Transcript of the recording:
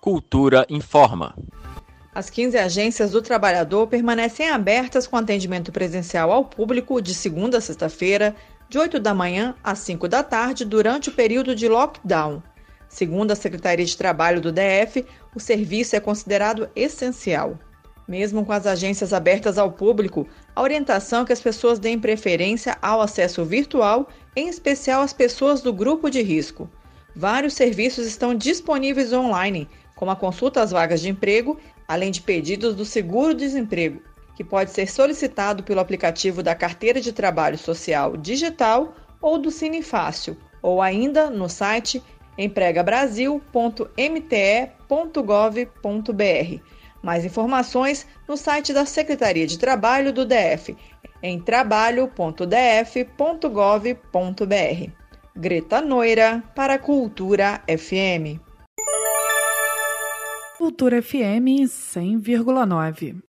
Cultura informa. As 15 agências do trabalhador permanecem abertas com atendimento presencial ao público de segunda a sexta-feira, de 8 da manhã às 5 da tarde, durante o período de lockdown. Segundo a Secretaria de Trabalho do DF, o serviço é considerado essencial. Mesmo com as agências abertas ao público, a orientação é que as pessoas deem preferência ao acesso virtual, em especial as pessoas do grupo de risco. Vários serviços estão disponíveis online, como a consulta às vagas de emprego, além de pedidos do seguro-desemprego, que pode ser solicitado pelo aplicativo da Carteira de Trabalho Social Digital ou do Cine Fácil, ou ainda no site empregabrasil.mte.gov.br. Mais informações no site da Secretaria de Trabalho do DF, em trabalho.df.gov.br. Greta Noira, para Cultura FM. Cultura FM 100,9.